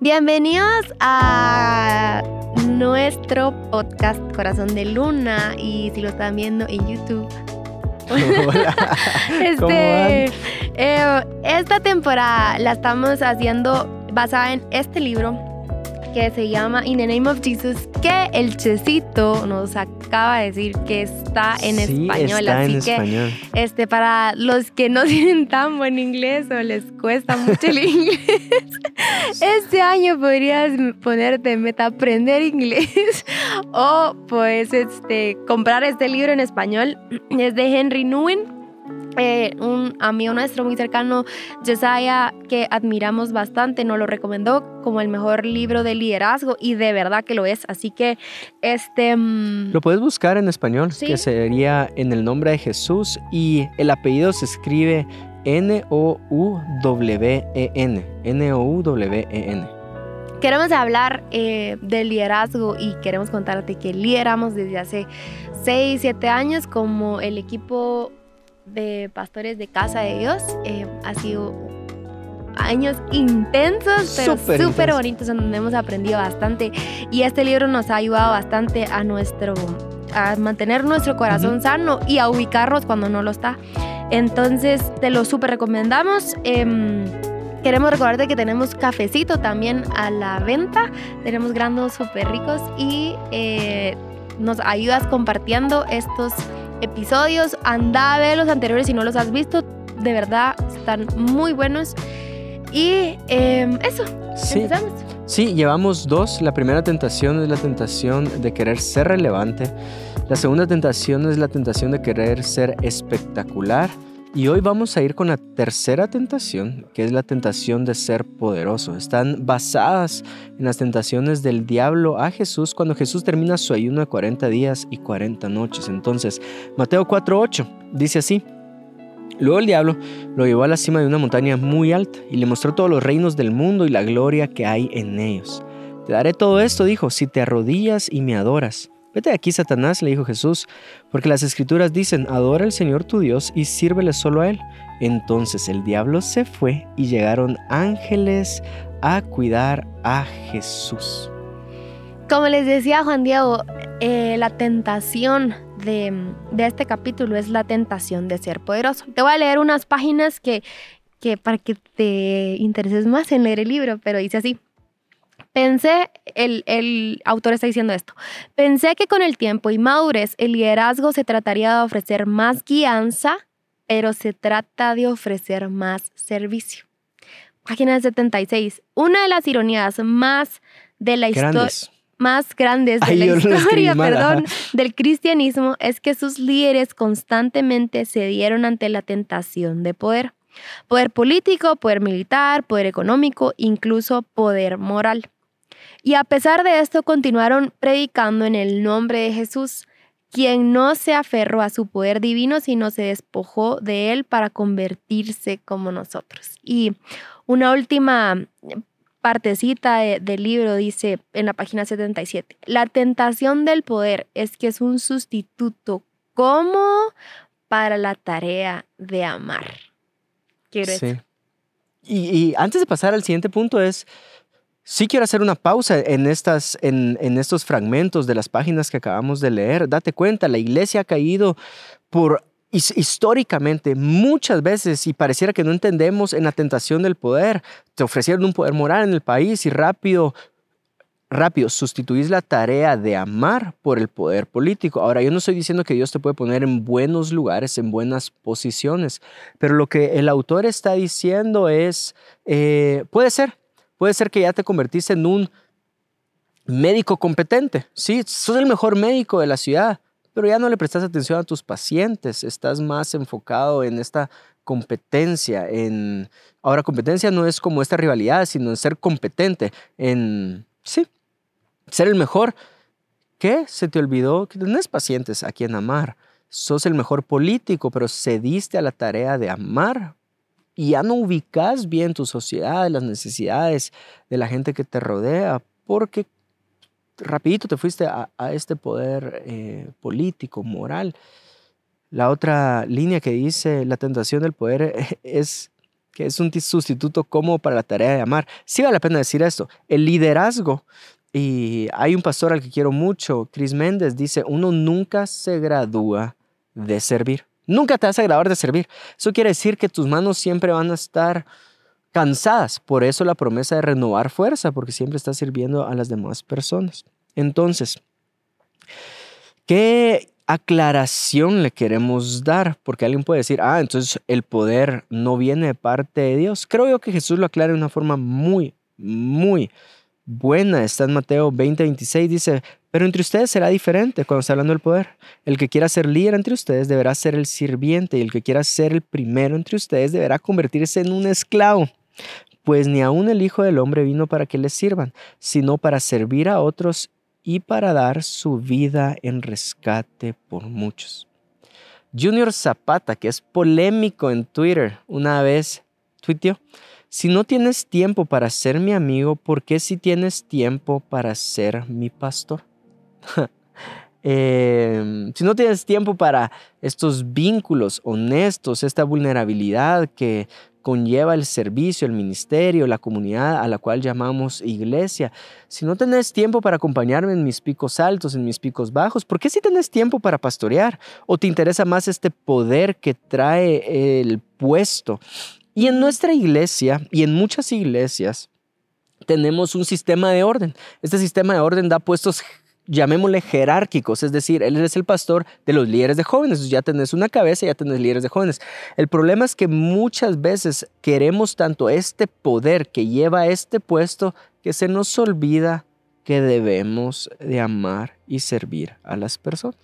Bienvenidos a nuestro podcast Corazón de Luna y si lo están viendo en YouTube. Hola. este, eh, esta temporada la estamos haciendo basada en este libro que se llama In the Name of Jesus, que el Checito nos acaba de decir que está en Sí, español. está así en que español. este, para los que no tienen tan buen inglés o les cuesta mucho el inglés, este año podrías ponerte en meta aprender inglés o pues este, comprar este libro en español. Es de Henry Nguyen. Eh, un amigo nuestro muy cercano, Josiah, que admiramos bastante, nos lo recomendó como el mejor libro de liderazgo y de verdad que lo es. Así que, este... mm, Lo puedes buscar en español, Sí. que sería en el nombre de Jesús y el apellido se escribe N-O-U-W-E-N. N-O-U-W-E-N. Queremos hablar eh, del liderazgo y queremos contarte que lideramos desde hace 6, 7 años como el equipo de pastores de Casa de Dios. Eh, ha sido años intensos, pero Súper bonitos, en donde hemos aprendido bastante. Y este libro nos ha ayudado bastante a nuestro a mantener nuestro corazón Ujú. sano y a ubicarnos cuando no lo está. Entonces, te lo súper recomendamos. Em, Queremos recordarte que tenemos cafecito también a la venta. Tenemos granos súper ricos y eh, nos ayudas compartiendo estos episodios. Anda a ver los anteriores si no los has visto. De verdad, están muy buenos. Y eh, eso, Sí, empezamos. sí, llevamos dos. La primera tentación es la tentación de querer ser relevante. La segunda tentación es la tentación de querer ser espectacular. Y hoy vamos a ir con la tercera tentación, que es la tentación de ser poderoso. Están basadas en las tentaciones del diablo a Jesús cuando Jesús termina su ayuno de 40 días y 40 noches. Entonces, Mateo 4:8 dice así. Luego el diablo lo llevó a la cima de una montaña muy alta y le mostró todos los reinos del mundo y la gloria que hay en ellos. Te daré todo esto, dijo, si te arrodillas y me adoras. Vete aquí, Satanás, le dijo Jesús, porque las escrituras dicen, adora al Señor tu Dios y sírvele solo a Él. Entonces el diablo se fue y llegaron ángeles a cuidar a Jesús. Como les decía Juan Diego, eh, la tentación de, de este capítulo es la tentación de ser poderoso. Te voy a leer unas páginas que, que para que te intereses más en leer el libro, pero dice así. Pensé, el, el autor está diciendo esto, pensé que con el tiempo y madurez el liderazgo se trataría de ofrecer más guianza, pero se trata de ofrecer más servicio. Página 76. Una de las ironías más de la historia Grandes. más grandes de Ay, la historia, perdón, del cristianismo es que sus líderes constantemente cedieron ante la tentación de poder. Poder político, poder militar, poder económico, incluso poder moral. Y a pesar de esto continuaron predicando en el nombre de Jesús, quien no se aferró a su poder divino, sino se despojó de él para convertirse como nosotros. Y una última partecita de- del libro dice en la página 77, la tentación del poder es que es un sustituto como para la tarea de amar. Quiero Sí. decir. Y, y antes de pasar al siguiente punto es, sí quiero hacer una pausa en, estas, en, en estos fragmentos de las páginas que acabamos de leer. Date cuenta, la iglesia ha caído por his- históricamente muchas veces y pareciera que no entendemos en la tentación del poder. Te ofrecieron un poder moral en el país y rápido rápido, sustituís la tarea de amar por el poder político. Ahora, yo no estoy diciendo que Dios te puede poner en buenos lugares, en buenas posiciones, pero lo que el autor está diciendo es, eh, puede ser, puede ser que ya te convertiste en un médico competente, sí, sos el mejor médico de la ciudad, pero ya no le prestas atención a tus pacientes, estás más enfocado en esta competencia, en... Ahora, competencia no es como esta rivalidad, sino en ser competente, en... Sí, ser el mejor. ¿Qué? Se te olvidó que tenés pacientes a quien amar. Sos el mejor político, pero cediste a la tarea de amar y ya no ubicas bien tu sociedad, las necesidades de la gente que te rodea, porque rapidito te fuiste a, este poder eh, político, moral. La otra línea que dice la tentación del poder es que es un sustituto cómodo para la tarea de amar. Sí vale la pena decir esto. El liderazgo, y hay un pastor al que quiero mucho, Chris Méndez, dice, uno nunca se gradúa de servir. Nunca te vas a graduar de servir. Eso quiere decir que tus manos siempre van a estar cansadas. Por eso la promesa de renovar fuerza, porque siempre estás sirviendo a las demás personas. Entonces, ¿qué aclaración le queremos dar? Porque alguien puede decir, ah, entonces el poder no viene de parte de Dios. Creo yo que Jesús lo aclara de una forma muy, muy buena. Está en Mateo 20, 26, dice, pero entre ustedes será diferente cuando está hablando del poder. El que quiera ser líder entre ustedes deberá ser el sirviente y el que quiera ser el primero entre ustedes deberá convertirse en un esclavo. Pues ni aun el Hijo del Hombre vino para que le sirvan, sino para servir a otros y para dar su vida en rescate por muchos. Junior Zapata, que es polémico en Twitter, una vez tuiteó, si no tienes tiempo para ser mi amigo, ¿por qué si tienes tiempo para ser mi pastor? Em, si no tienes tiempo para estos vínculos honestos, esta vulnerabilidad que conlleva el servicio, el ministerio, la comunidad a la cual llamamos iglesia. Si no tenés tiempo para acompañarme en mis picos altos, en mis picos bajos, ¿por qué si tenés tiempo para pastorear? ¿O te interesa más este poder que trae el puesto? Y en nuestra iglesia y en muchas iglesias tenemos un sistema de orden. Este sistema de orden da puestos llamémosle jerárquicos, es decir, él es el pastor de los líderes de jóvenes, ya tenés una cabeza, ya tenés líderes de jóvenes. El problema es que muchas veces queremos tanto este poder que lleva este puesto que se nos olvida que debemos de amar y servir a las personas.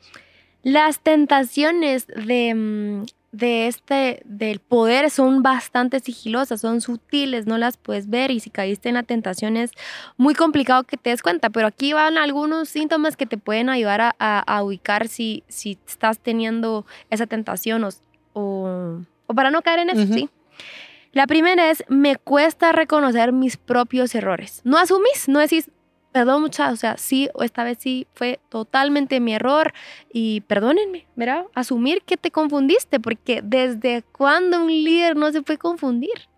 Las tentaciones de mm, de este, del poder son bastante sigilosas, son sutiles, no las puedes ver y si caíste en la tentación es muy complicado que te des cuenta, pero aquí van algunos síntomas que te pueden ayudar a, ubicar si, si estás teniendo esa tentación o, para no caer en eso, ¿sí? La primera es, me cuesta reconocer mis propios errores. No asumís, no decís, perdón muchachos, o sea, sí, esta vez sí fue totalmente mi error y perdónenme, ¿verdad? Asumir que te confundiste, porque desde cuándo un líder no se puede confundir.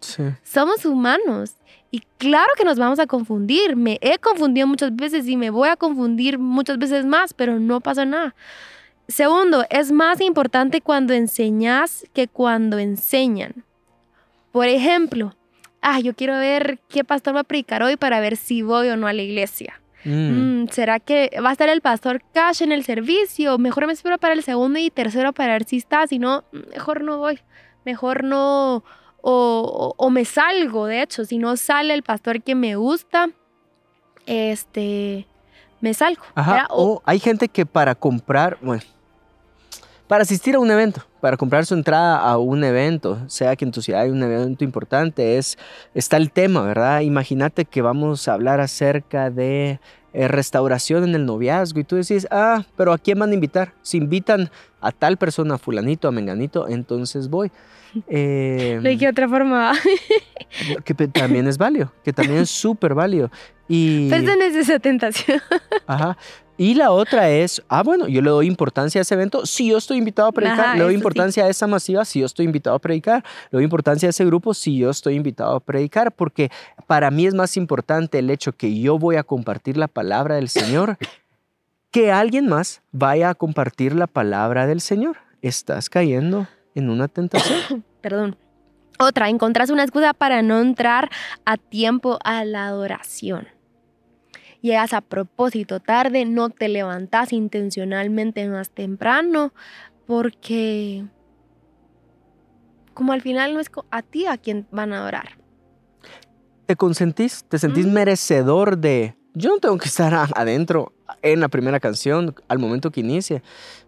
Sí. Somos humanos y claro que nos vamos a confundir. Me he confundido muchas veces y me voy a confundir muchas veces más, pero no pasa nada. Segundo, es más importante cuando enseñas que cuando enseñan. Por ejemplo, ah, yo quiero ver qué pastor va a predicar hoy para ver si voy o no a la iglesia. Mm. Mm, ¿Será que va a estar el pastor Cash en el servicio? Mejor me espero para el segundo y tercero para ver si está, si no, mejor no voy, mejor no, o, me salgo, de hecho, si no sale el pastor que me gusta, este, me salgo. Ajá, o hay gente que para comprar, bueno, para asistir a un evento, para comprar su entrada a un evento, sea que en tu ciudad hay un evento importante, es, está el tema, ¿verdad? Imagínate que vamos a hablar acerca de eh, restauración en el noviazgo y tú decís, ah, pero ¿a quién van a invitar? Si invitan a tal persona, a fulanito, a menganito, entonces voy. Eh, ¿De qué otra forma? que también es válido, que también es súper válido. Y... Tenés esa tentación. Ajá. Y la otra es, ah, bueno, yo le doy importancia a ese evento si yo estoy invitado a predicar, le doy importancia a esa masiva si yo estoy invitado a predicar, le doy importancia a ese grupo si yo estoy invitado a predicar, porque para mí es más importante el hecho que yo voy a compartir la palabra del Señor que alguien más vaya a compartir la palabra del Señor. Estás cayendo en una tentación. Perdón. Otra, encontrás una excusa para no entrar a tiempo a la adoración llegas a propósito tarde, no te levantas intencionalmente más temprano, porque como al final no es a ti a quien van a adorar. Te consentís, te sentís merecedor de, yo no tengo que estar adentro en la primera canción al momento que inicie.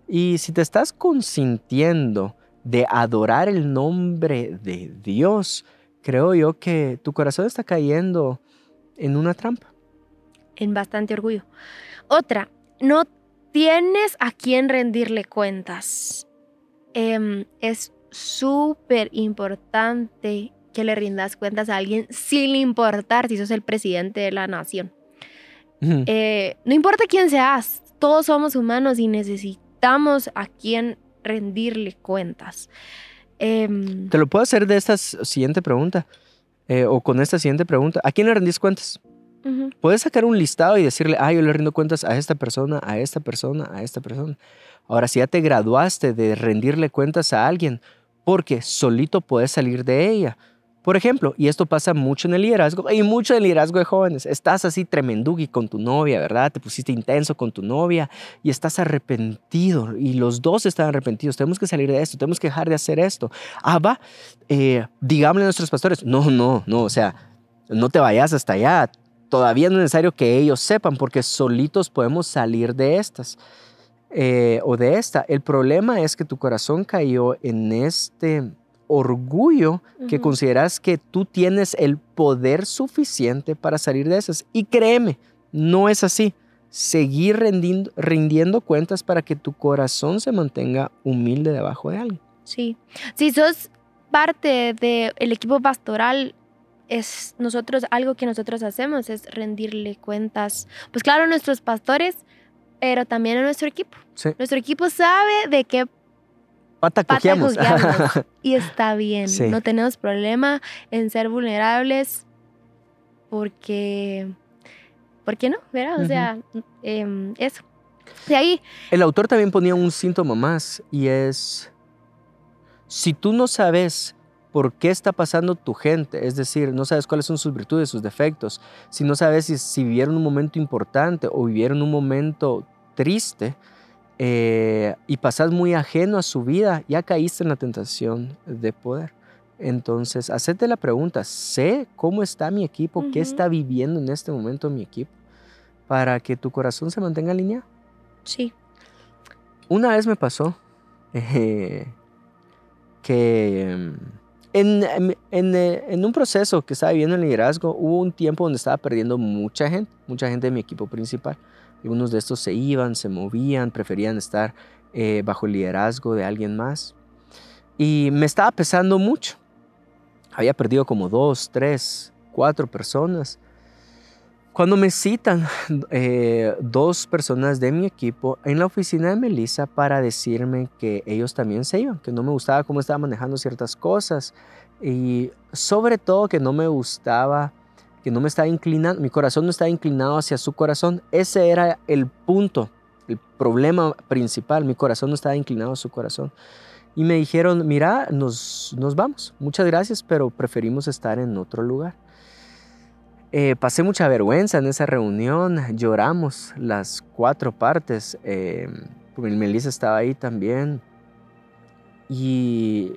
Y si te estás consintiendo de adorar el nombre de Dios, creo yo que tu corazón está cayendo en una trampa en bastante orgullo. Otra, no tienes a quién rendirle cuentas. Em, es súper importante que le rindas cuentas a alguien sin importar si sos el presidente de la nación. Eh, no importa quién seas, todos somos humanos y necesitamos a quien rendirle cuentas. Em, Te lo puedo hacer de esta siguiente pregunta, eh, o con esta siguiente pregunta. ¿A quién le rendís cuentas? ujú, Puedes sacar un listado y decirle, ah, yo le rindo cuentas a esta persona, a esta persona, a esta persona. Ahora, si ya te graduaste de rendirle cuentas a alguien, porque solito puedes salir de ella. Por ejemplo, y esto pasa mucho en el liderazgo, y mucho en el liderazgo de jóvenes, estás así tremendugui con tu novia, ¿verdad? Te pusiste intenso con tu novia y estás arrepentido, y los dos están arrepentidos, tenemos que salir de esto, tenemos que dejar de hacer esto. Ah, va, eh, digámosle a nuestros pastores, no, no, no, o sea, no te vayas hasta allá, todavía no es necesario que ellos sepan, porque solitos podemos salir de estas. eh, o de esta. El problema es que tu corazón cayó en este orgullo que consideras que tú tienes el poder suficiente para salir de esas. Y créeme, no es así. Seguir rindiendo, rindiendo cuentas para que tu corazón se mantenga humilde debajo de alguien. Sí. Si sos parte del equipo pastoral, es nosotros, algo que nosotros hacemos es rendirle cuentas. Pues claro, a nuestros pastores, pero también a nuestro equipo. Sí. Nuestro equipo sabe de qué Pata cojeamos. y está bien. Sí. No tenemos problema en ser vulnerables porque. ¿Por qué no? ¿Verdad? O sea, em, eso. De ahí, El autor también ponía un síntoma más y es, si tú no sabes por qué está pasando tu gente, es decir, no sabes cuáles son sus virtudes, sus defectos, si no sabes si, si vivieron un momento importante o vivieron un momento triste eh, y pasas muy ajeno a su vida, ya caíste en la tentación de poder. Entonces, hacete la pregunta, ¿sé cómo está mi equipo? ¿Qué Ujú. está viviendo en este momento mi equipo? Para que tu corazón se mantenga alineado. sí. Una vez me pasó eh, que em, en, en- en, eh, en un proceso que estaba viviendo en liderazgo hubo un tiempo donde estaba perdiendo mucha gente, mucha gente de mi equipo principal. Algunos de estos se iban, se movían, preferían estar eh, bajo el liderazgo de alguien más. Y me estaba pesando mucho. Había perdido como dos, tres, cuatro personas. Cuando me citan eh, dos personas de mi equipo en la oficina de Melissa para decirme que ellos también se iban, que no me gustaba cómo estaba manejando ciertas cosas y sobre todo que no me gustaba, que no me estaba inclinando, mi corazón no estaba inclinado hacia su corazón. Ese era el punto, el problema principal, mi corazón no estaba inclinado a su corazón. Y me dijeron, mira, nos, nos vamos, muchas gracias, pero preferimos estar en otro lugar. Eh, pasé mucha vergüenza en esa reunión, lloramos las cuatro partes, eh, Melissa estaba ahí también y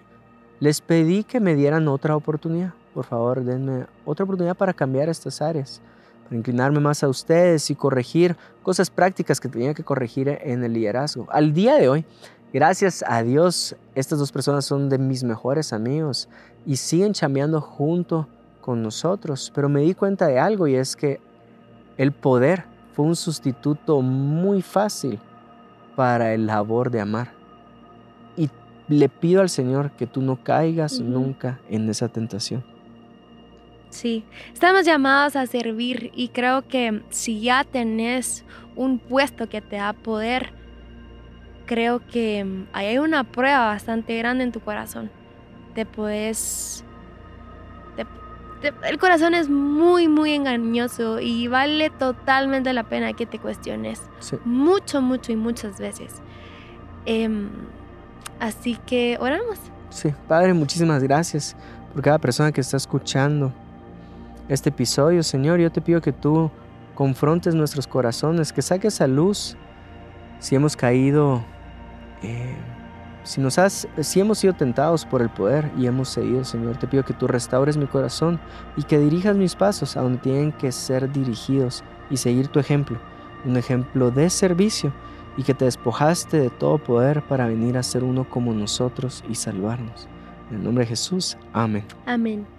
les pedí que me dieran otra oportunidad, por favor denme otra oportunidad para cambiar estas áreas, para inclinarme más a ustedes y corregir cosas prácticas que tenía que corregir en el liderazgo. Al día de hoy, gracias a Dios, estas dos personas son de mis mejores amigos y siguen chambeando junto con nosotros, pero me di cuenta de algo y es que el poder fue un sustituto muy fácil para el labor de amar. Y le pido al Señor que tú no caigas Ujú. nunca en esa tentación. Sí, estamos llamados a servir y creo que si ya tenés un puesto que te da poder, creo que mm, hay una prueba bastante grande en tu corazón. Te puedes... te- te- el corazón es muy, muy engañoso y vale totalmente la pena que te cuestiones. Sí. Mucho, mucho y muchas veces. Em, así que oramos. Sí, Padre, muchísimas gracias por cada persona que está escuchando este episodio, Señor. Yo te pido que tú confrontes nuestros corazones, que saques a luz si hemos caído, eh, si, nos has, si hemos sido tentados por el poder y hemos cedido, Señor. Te pido que tú restaures mi corazón y que dirijas mis pasos a donde tienen que ser dirigidos y seguir tu ejemplo, un ejemplo de servicio y que te despojaste de todo poder para venir a ser uno como nosotros y salvarnos. En el nombre de Jesús, amén. Amén.